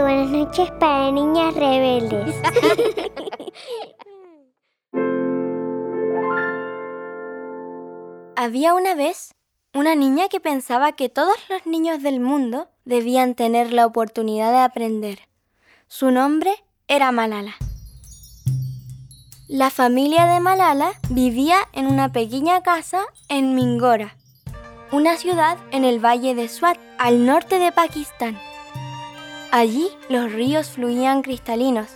buenas noches para niñas rebeldes. Había una vez una niña que pensaba que todos los niños del mundo debían tener la oportunidad de aprender. Su nombre era Malala. La familia de Malala vivía en una pequeña casa en Mingora, una ciudad en el valle de Swat, al norte de Pakistán. Allí los ríos fluían cristalinos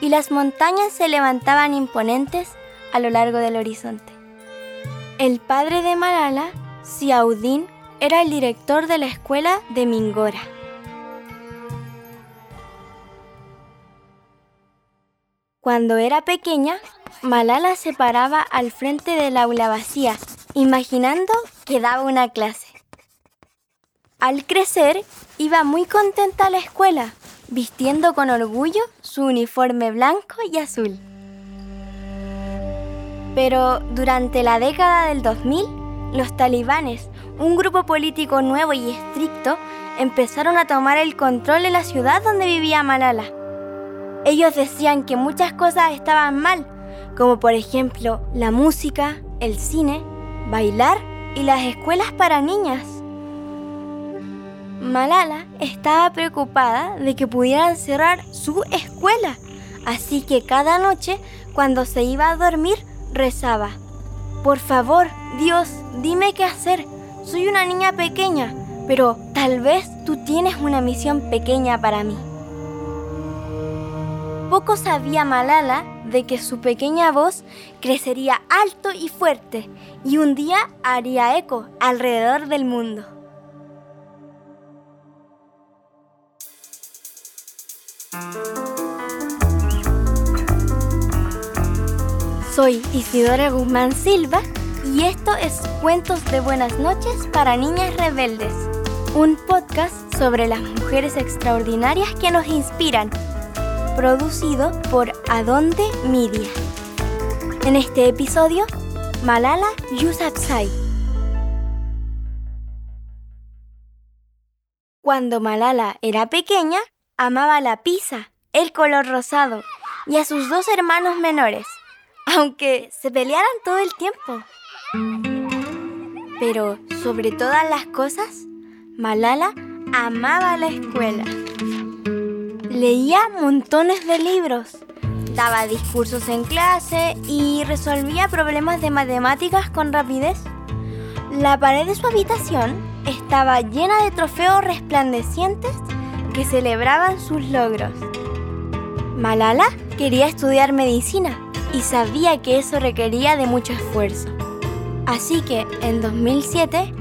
y las montañas se levantaban imponentes a lo largo del horizonte. El padre de Malala, Siaudin, era el director de la escuela de Mingora. Cuando era pequeña, Malala se paraba al frente del aula vacía, imaginando que daba una clase. Al crecer, iba muy contenta a la escuela, vistiendo con orgullo su uniforme blanco y azul. Pero durante la década del 2000, los talibanes, un grupo político nuevo y estricto, empezaron a tomar el control de la ciudad donde vivía Malala. Ellos decían que muchas cosas estaban mal, como por ejemplo la música, el cine, bailar y las escuelas para niñas. Malala estaba preocupada de que pudieran cerrar su escuela, así que cada noche cuando se iba a dormir rezaba, Por favor, Dios, dime qué hacer. Soy una niña pequeña, pero tal vez tú tienes una misión pequeña para mí. Poco sabía Malala de que su pequeña voz crecería alto y fuerte y un día haría eco alrededor del mundo. Soy Isidora Guzmán Silva y esto es Cuentos de Buenas noches para Niñas Rebeldes, un podcast sobre las mujeres extraordinarias que nos inspiran producido por Adonde Media. En este episodio, Malala Yousafzai. Cuando Malala era pequeña, amaba la pizza, el color rosado y a sus dos hermanos menores, aunque se pelearan todo el tiempo. Pero sobre todas las cosas, Malala amaba la escuela. Leía montones de libros, daba discursos en clase y resolvía problemas de matemáticas con rapidez. La pared de su habitación estaba llena de trofeos resplandecientes que celebraban sus logros. Malala quería estudiar medicina y sabía que eso requería de mucho esfuerzo. Así que en 2007,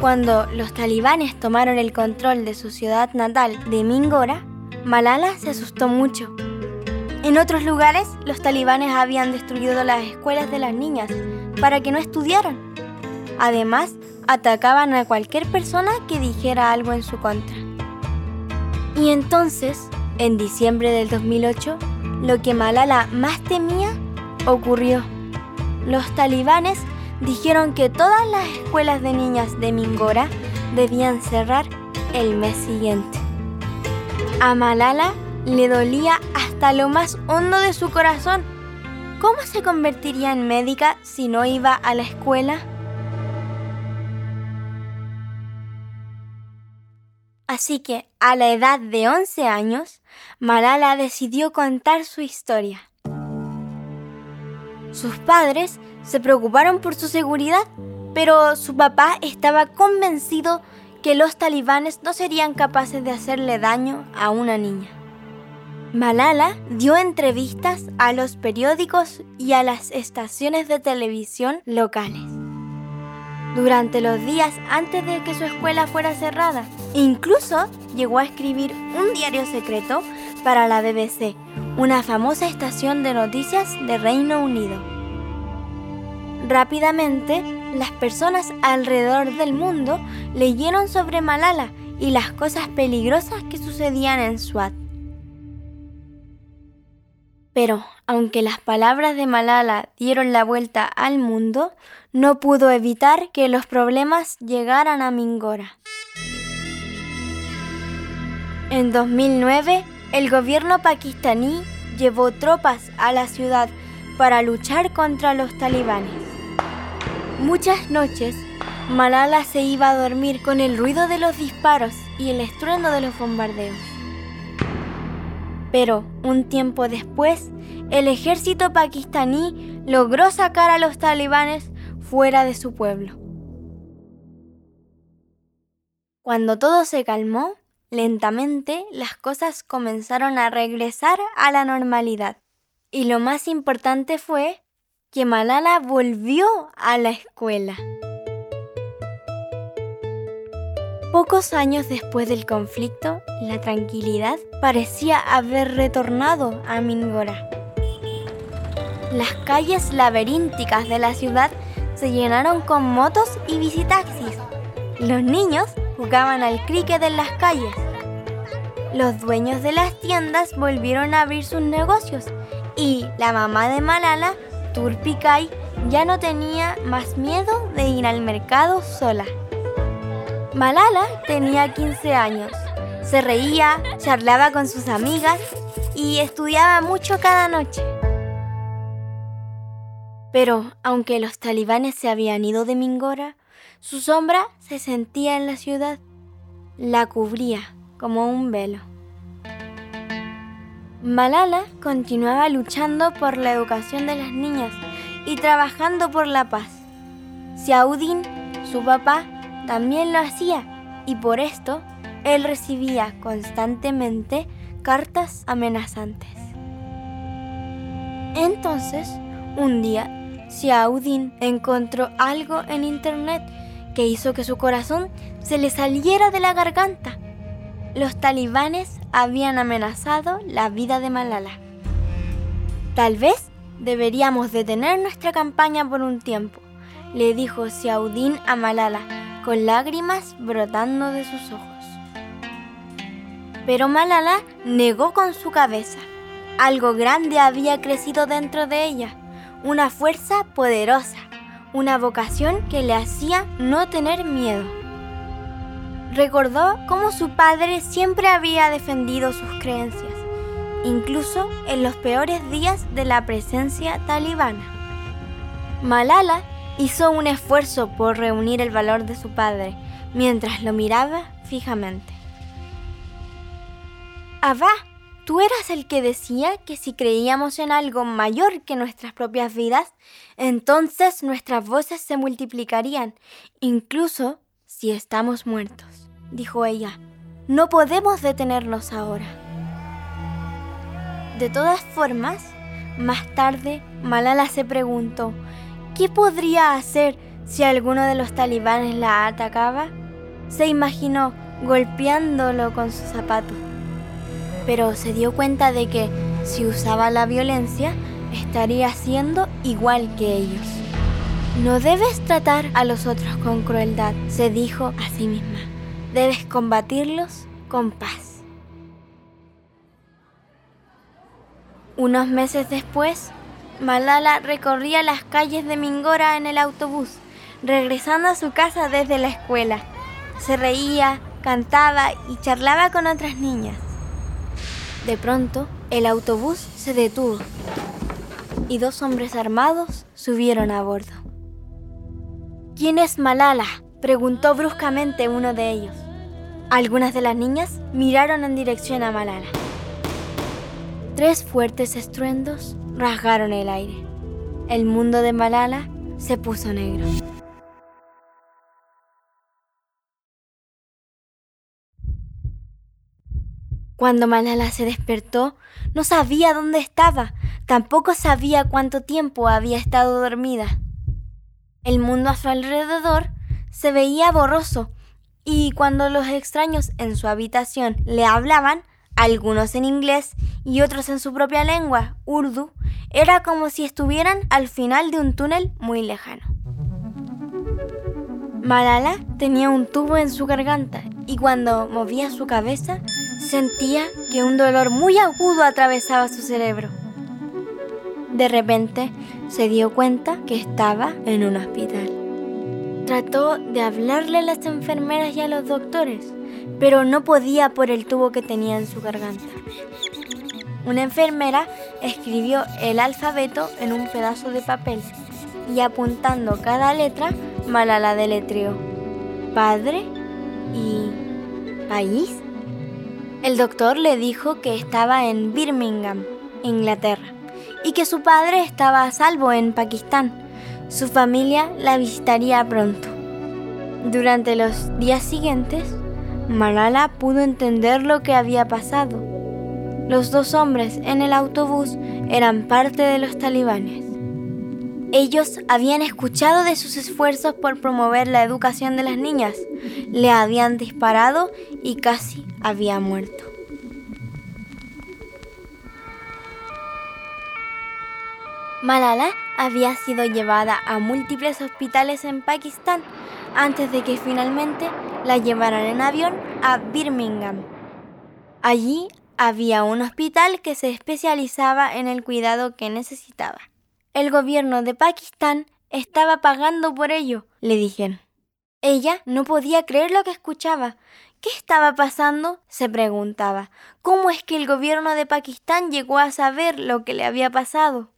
cuando los talibanes tomaron el control de su ciudad natal de Mingora, Malala se asustó mucho. En otros lugares, los talibanes habían destruido las escuelas de las niñas para que no estudiaran. Además, atacaban a cualquier persona que dijera algo en su contra. Y entonces, en diciembre del 2008, lo que Malala más temía ocurrió. Los talibanes dijeron que todas las escuelas de niñas de Mingora debían cerrar el mes siguiente. A Malala le dolía hasta lo más hondo de su corazón. ¿Cómo se convertiría en médica si no iba a la escuela? Así que, a la edad de 11 años, Malala decidió contar su historia. Sus padres se preocuparon por su seguridad, pero su papá estaba convencido que los talibanes no serían capaces de hacerle daño a una niña. Malala dio entrevistas a los periódicos y a las estaciones de televisión locales. Durante los días antes de que su escuela fuera cerrada, incluso llegó a escribir un diario secreto para la BBC, una famosa estación de noticias de Reino Unido. Rápidamente, las personas alrededor del mundo leyeron sobre Malala y las cosas peligrosas que sucedían en Swat. Pero, aunque las palabras de Malala dieron la vuelta al mundo, no pudo evitar que los problemas llegaran a Mingora. En 2009, el gobierno pakistaní llevó tropas a la ciudad para luchar contra los talibanes. Muchas noches, Malala se iba a dormir con el ruido de los disparos y el estruendo de los bombardeos. Pero un tiempo después, el ejército pakistaní logró sacar a los talibanes fuera de su pueblo. Cuando todo se calmó, lentamente las cosas comenzaron a regresar a la normalidad. Y lo más importante fue que Malala volvió a la escuela. Pocos años después del conflicto, la tranquilidad parecía haber retornado a Mingora. Las calles laberínticas de la ciudad se llenaron con motos y visitaxis. Los niños jugaban al cricket en las calles. Los dueños de las tiendas volvieron a abrir sus negocios y la mamá de Malala, Turpikai, ya no tenía más miedo de ir al mercado sola. Malala tenía 15 años. Se reía, charlaba con sus amigas y estudiaba mucho cada noche. Pero aunque los talibanes se habían ido de Mingora, su sombra se sentía en la ciudad. La cubría como un velo. Malala continuaba luchando por la educación de las niñas y trabajando por la paz. Siaudin, su papá, también lo hacía y por esto él recibía constantemente cartas amenazantes. Entonces, un día, Xiaodin encontró algo en internet que hizo que su corazón se le saliera de la garganta. Los talibanes habían amenazado la vida de Malala. Tal vez deberíamos detener nuestra campaña por un tiempo, le dijo Xiaodin a Malala con lágrimas brotando de sus ojos. Pero Malala negó con su cabeza. Algo grande había crecido dentro de ella, una fuerza poderosa, una vocación que le hacía no tener miedo. Recordó cómo su padre siempre había defendido sus creencias, incluso en los peores días de la presencia talibana. Malala hizo un esfuerzo por reunir el valor de su padre mientras lo miraba fijamente. Abba, tú eras el que decía que si creíamos en algo mayor que nuestras propias vidas, entonces nuestras voces se multiplicarían, incluso si estamos muertos, dijo ella. No podemos detenernos ahora. De todas formas, más tarde, Malala se preguntó, ¿Qué podría hacer si alguno de los talibanes la atacaba? Se imaginó golpeándolo con su zapato. Pero se dio cuenta de que si usaba la violencia, estaría siendo igual que ellos. No debes tratar a los otros con crueldad, se dijo a sí misma. Debes combatirlos con paz. Unos meses después, Malala recorría las calles de Mingora en el autobús, regresando a su casa desde la escuela. Se reía, cantaba y charlaba con otras niñas. De pronto, el autobús se detuvo y dos hombres armados subieron a bordo. ¿Quién es Malala? preguntó bruscamente uno de ellos. Algunas de las niñas miraron en dirección a Malala. Tres fuertes estruendos rasgaron el aire. El mundo de Malala se puso negro. Cuando Malala se despertó, no sabía dónde estaba, tampoco sabía cuánto tiempo había estado dormida. El mundo a su alrededor se veía borroso y cuando los extraños en su habitación le hablaban, algunos en inglés y otros en su propia lengua, urdu, era como si estuvieran al final de un túnel muy lejano. Malala tenía un tubo en su garganta y cuando movía su cabeza sentía que un dolor muy agudo atravesaba su cerebro. De repente se dio cuenta que estaba en un hospital. Trató de hablarle a las enfermeras y a los doctores, pero no podía por el tubo que tenía en su garganta. Una enfermera escribió el alfabeto en un pedazo de papel y apuntando cada letra, Malala deletreó padre y país. El doctor le dijo que estaba en Birmingham, Inglaterra, y que su padre estaba a salvo en Pakistán. Su familia la visitaría pronto. Durante los días siguientes, Malala pudo entender lo que había pasado. Los dos hombres en el autobús eran parte de los talibanes. Ellos habían escuchado de sus esfuerzos por promover la educación de las niñas, le habían disparado y casi había muerto. Malala había sido llevada a múltiples hospitales en Pakistán antes de que finalmente la llevaran en avión a Birmingham. Allí había un hospital que se especializaba en el cuidado que necesitaba. El gobierno de Pakistán estaba pagando por ello, le dijeron. Ella no podía creer lo que escuchaba. ¿Qué estaba pasando? se preguntaba. ¿Cómo es que el gobierno de Pakistán llegó a saber lo que le había pasado?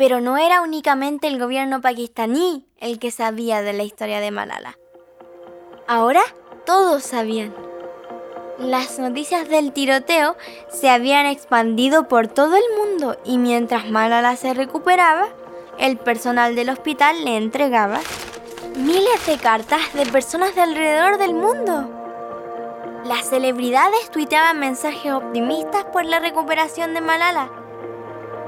Pero no era únicamente el gobierno pakistaní el que sabía de la historia de Malala. Ahora todos sabían. Las noticias del tiroteo se habían expandido por todo el mundo y mientras Malala se recuperaba, el personal del hospital le entregaba miles de cartas de personas de alrededor del mundo. Las celebridades tuiteaban mensajes optimistas por la recuperación de Malala.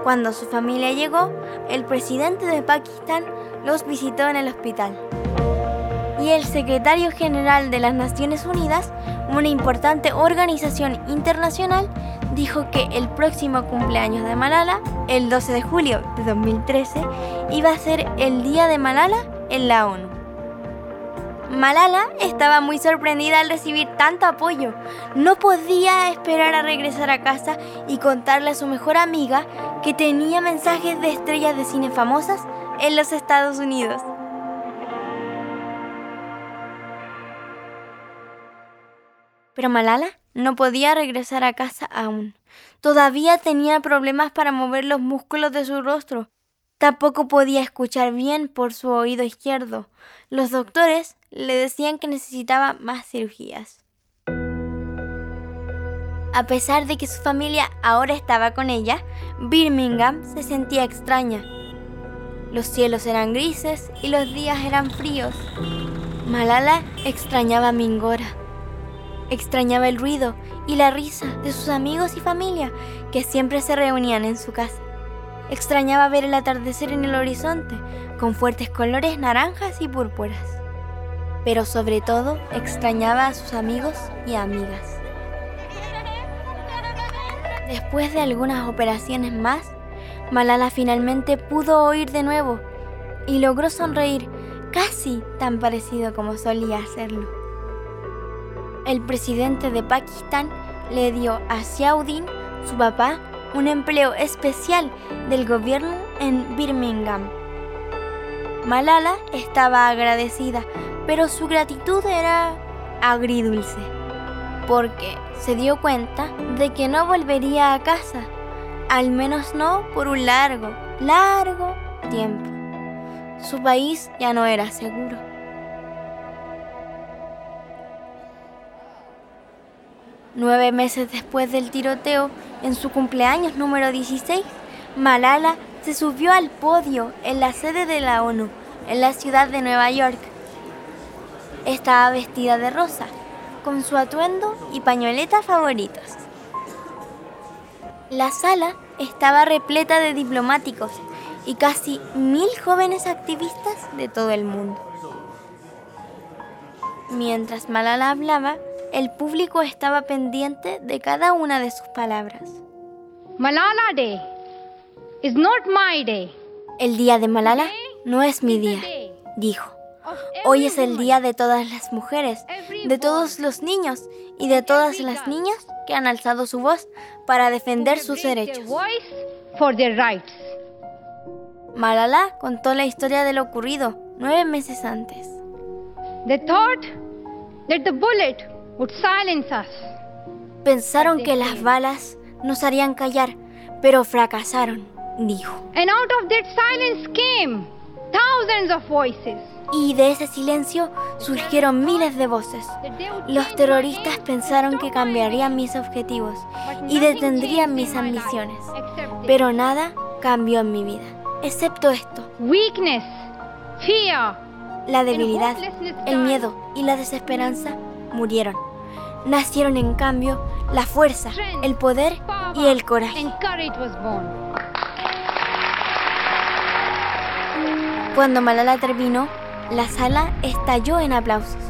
Cuando su familia llegó, el presidente de Pakistán los visitó en el hospital. Y el secretario general de las Naciones Unidas, una importante organización internacional, dijo que el próximo cumpleaños de Malala, el 12 de julio de 2013, iba a ser el Día de Malala en la ONU. Malala estaba muy sorprendida al recibir tanto apoyo. No podía esperar a regresar a casa y contarle a su mejor amiga que tenía mensajes de estrellas de cine famosas en los Estados Unidos. Pero Malala no podía regresar a casa aún. Todavía tenía problemas para mover los músculos de su rostro. Tampoco podía escuchar bien por su oído izquierdo. Los doctores le decían que necesitaba más cirugías. A pesar de que su familia ahora estaba con ella, Birmingham se sentía extraña. Los cielos eran grises y los días eran fríos. Malala extrañaba a Mingora. Extrañaba el ruido y la risa de sus amigos y familia que siempre se reunían en su casa. Extrañaba ver el atardecer en el horizonte con fuertes colores naranjas y púrpuras. Pero sobre todo extrañaba a sus amigos y amigas. Después de algunas operaciones más, Malala finalmente pudo oír de nuevo y logró sonreír casi tan parecido como solía hacerlo el presidente de Pakistán le dio a Xiaodin, su papá, un empleo especial del gobierno en Birmingham. Malala estaba agradecida, pero su gratitud era agridulce, porque se dio cuenta de que no volvería a casa, al menos no por un largo, largo tiempo. Su país ya no era seguro. Nueve meses después del tiroteo, en su cumpleaños número 16, Malala se subió al podio en la sede de la ONU, en la ciudad de Nueva York. Estaba vestida de rosa, con su atuendo y pañoleta favoritos. La sala estaba repleta de diplomáticos y casi mil jóvenes activistas de todo el mundo. Mientras Malala hablaba, el público estaba pendiente de cada una de sus palabras. Malala Day is not my day. El día de Malala no es mi día, dijo. Hoy es el día de todas las mujeres, de todos los niños y de todas las niñas que han alzado su voz para defender sus derechos. Malala contó la historia de lo ocurrido nueve meses antes. Pensaron que las balas nos harían callar, pero fracasaron, dijo. And out of that silence came thousands of voices. Y de ese silencio surgieron miles de voces. Los terroristas pensaron que cambiarían mis objetivos y detendrían mis ambiciones, pero nada cambió en mi vida, excepto esto. Weakness, fear, La debilidad, el miedo y la desesperanza murieron. Nacieron en cambio la fuerza, el poder y el coraje. Cuando Malala terminó, la sala estalló en aplausos.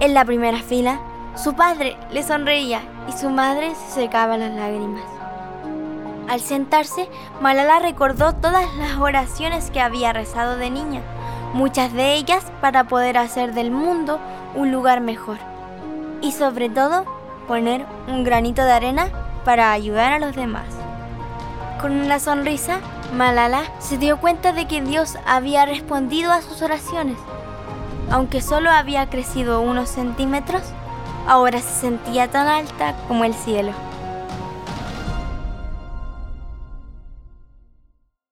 En la primera fila, su padre le sonreía y su madre se secaba las lágrimas. Al sentarse, Malala recordó todas las oraciones que había rezado de niña, muchas de ellas para poder hacer del mundo un lugar mejor. Y sobre todo, poner un granito de arena para ayudar a los demás. Con una sonrisa, Malala se dio cuenta de que Dios había respondido a sus oraciones. Aunque solo había crecido unos centímetros, ahora se sentía tan alta como el cielo.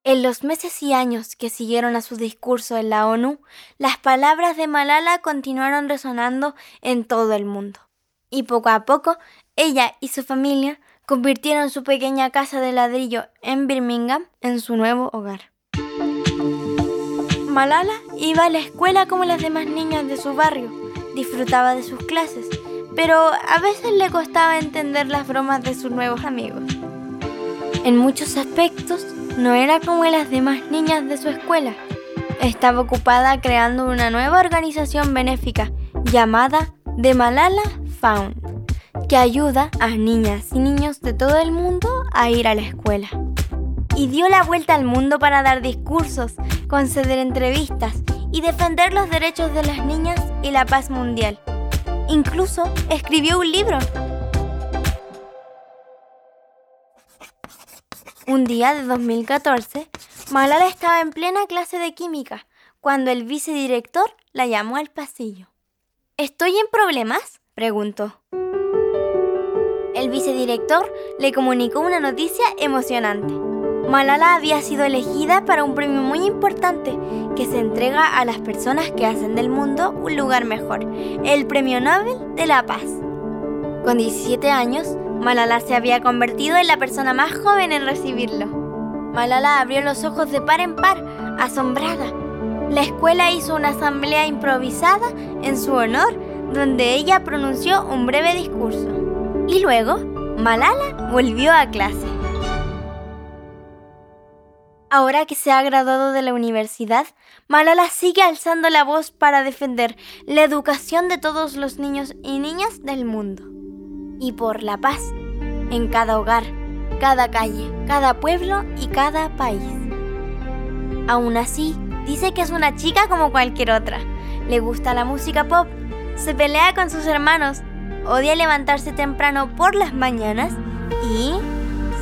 En los meses y años que siguieron a su discurso en la ONU, las palabras de Malala continuaron resonando en todo el mundo. Y poco a poco, ella y su familia convirtieron su pequeña casa de ladrillo en Birmingham en su nuevo hogar. Malala iba a la escuela como las demás niñas de su barrio, disfrutaba de sus clases, pero a veces le costaba entender las bromas de sus nuevos amigos. En muchos aspectos, no era como las demás niñas de su escuela. Estaba ocupada creando una nueva organización benéfica llamada The Malala Found, que ayuda a niñas y niños de todo el mundo a ir a la escuela. Y dio la vuelta al mundo para dar discursos, conceder entrevistas y defender los derechos de las niñas y la paz mundial. Incluso escribió un libro. Un día de 2014, Malala estaba en plena clase de química cuando el vicedirector la llamó al pasillo. ¿Estoy en problemas? preguntó. El vicedirector le comunicó una noticia emocionante. Malala había sido elegida para un premio muy importante que se entrega a las personas que hacen del mundo un lugar mejor, el Premio Nobel de la Paz. Con 17 años, Malala se había convertido en la persona más joven en recibirlo. Malala abrió los ojos de par en par, asombrada. La escuela hizo una asamblea improvisada en su honor, donde ella pronunció un breve discurso. Y luego, Malala volvió a clase. Ahora que se ha graduado de la universidad, Malala sigue alzando la voz para defender la educación de todos los niños y niñas del mundo. Y por la paz en cada hogar, cada calle, cada pueblo y cada país. Aún así, dice que es una chica como cualquier otra. Le gusta la música pop, se pelea con sus hermanos, odia levantarse temprano por las mañanas y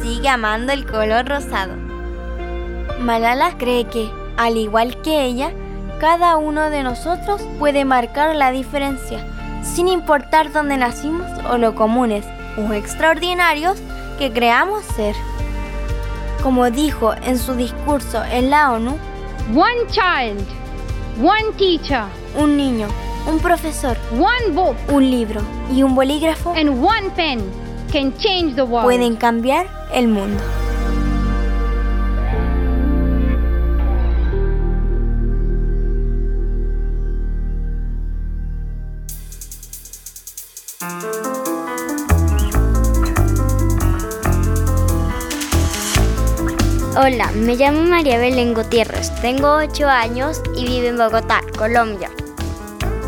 sigue amando el color rosado. Malala cree que, al igual que ella, cada uno de nosotros puede marcar la diferencia, sin importar dónde nacimos o lo comunes o extraordinarios que creamos ser. Como dijo en su discurso en la ONU, One child, one teacher, un niño, un profesor, one book, un libro y un bolígrafo and one pen can change the world. pueden cambiar el mundo. Hola, me llamo María Belén Gutiérrez, tengo 8 años y vivo en Bogotá, Colombia.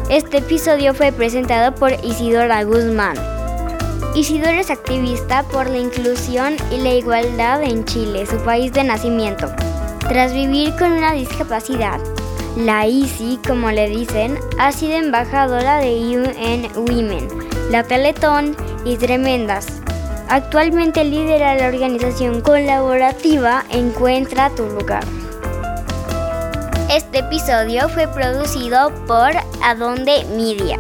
Este episodio fue presentado por Isidora Guzmán. Isidora es activista por la inclusión y la igualdad en Chile, su país de nacimiento. Tras vivir con una discapacidad, la ICI, como le dicen, ha sido embajadora de UN Women, la Teletón y Tremendas. Actualmente lidera la organización colaborativa Encuentra tu lugar. Este episodio fue producido por Adonde Media.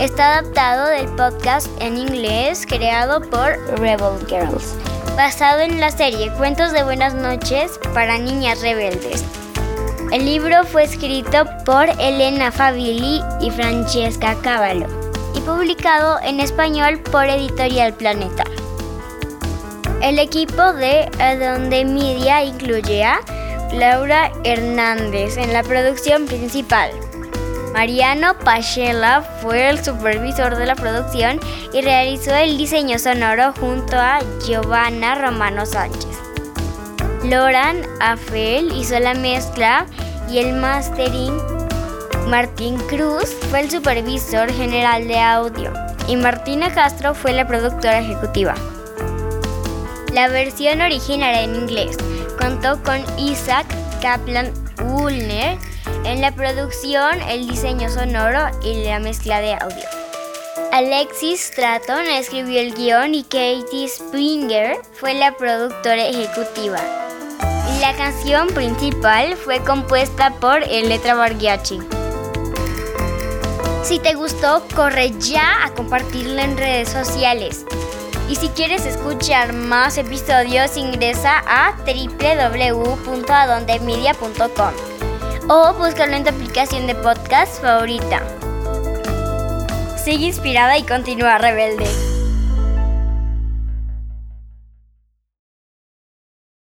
Está adaptado del podcast en inglés creado por Rebel Girls, basado en la serie Cuentos de Buenas noches para Niñas Rebeldes. El libro fue escrito por Elena Favilli y Francesca Cavallo y publicado en español por Editorial Planeta. El equipo de Adonde Media incluye a Laura Hernández en la producción principal. Mariano Pachela fue el supervisor de la producción y realizó el diseño sonoro junto a Giovanna Romano Sánchez. Loran Afel hizo la mezcla y el mastering. Martín Cruz fue el supervisor general de audio y Martina Castro fue la productora ejecutiva. La versión original en inglés contó con Isaac Kaplan Woolner en la producción, el diseño sonoro y la mezcla de audio. Alexis Stratton escribió el guion y Katie Springer fue la productora ejecutiva. La canción principal fue compuesta por Eletra Bargiachi. Si te gustó, corre ya a compartirlo en redes sociales. Y si quieres escuchar más episodios, ingresa a www.adondemedia.com o búscalo en tu aplicación de podcast favorita. Sigue inspirada y continúa rebelde.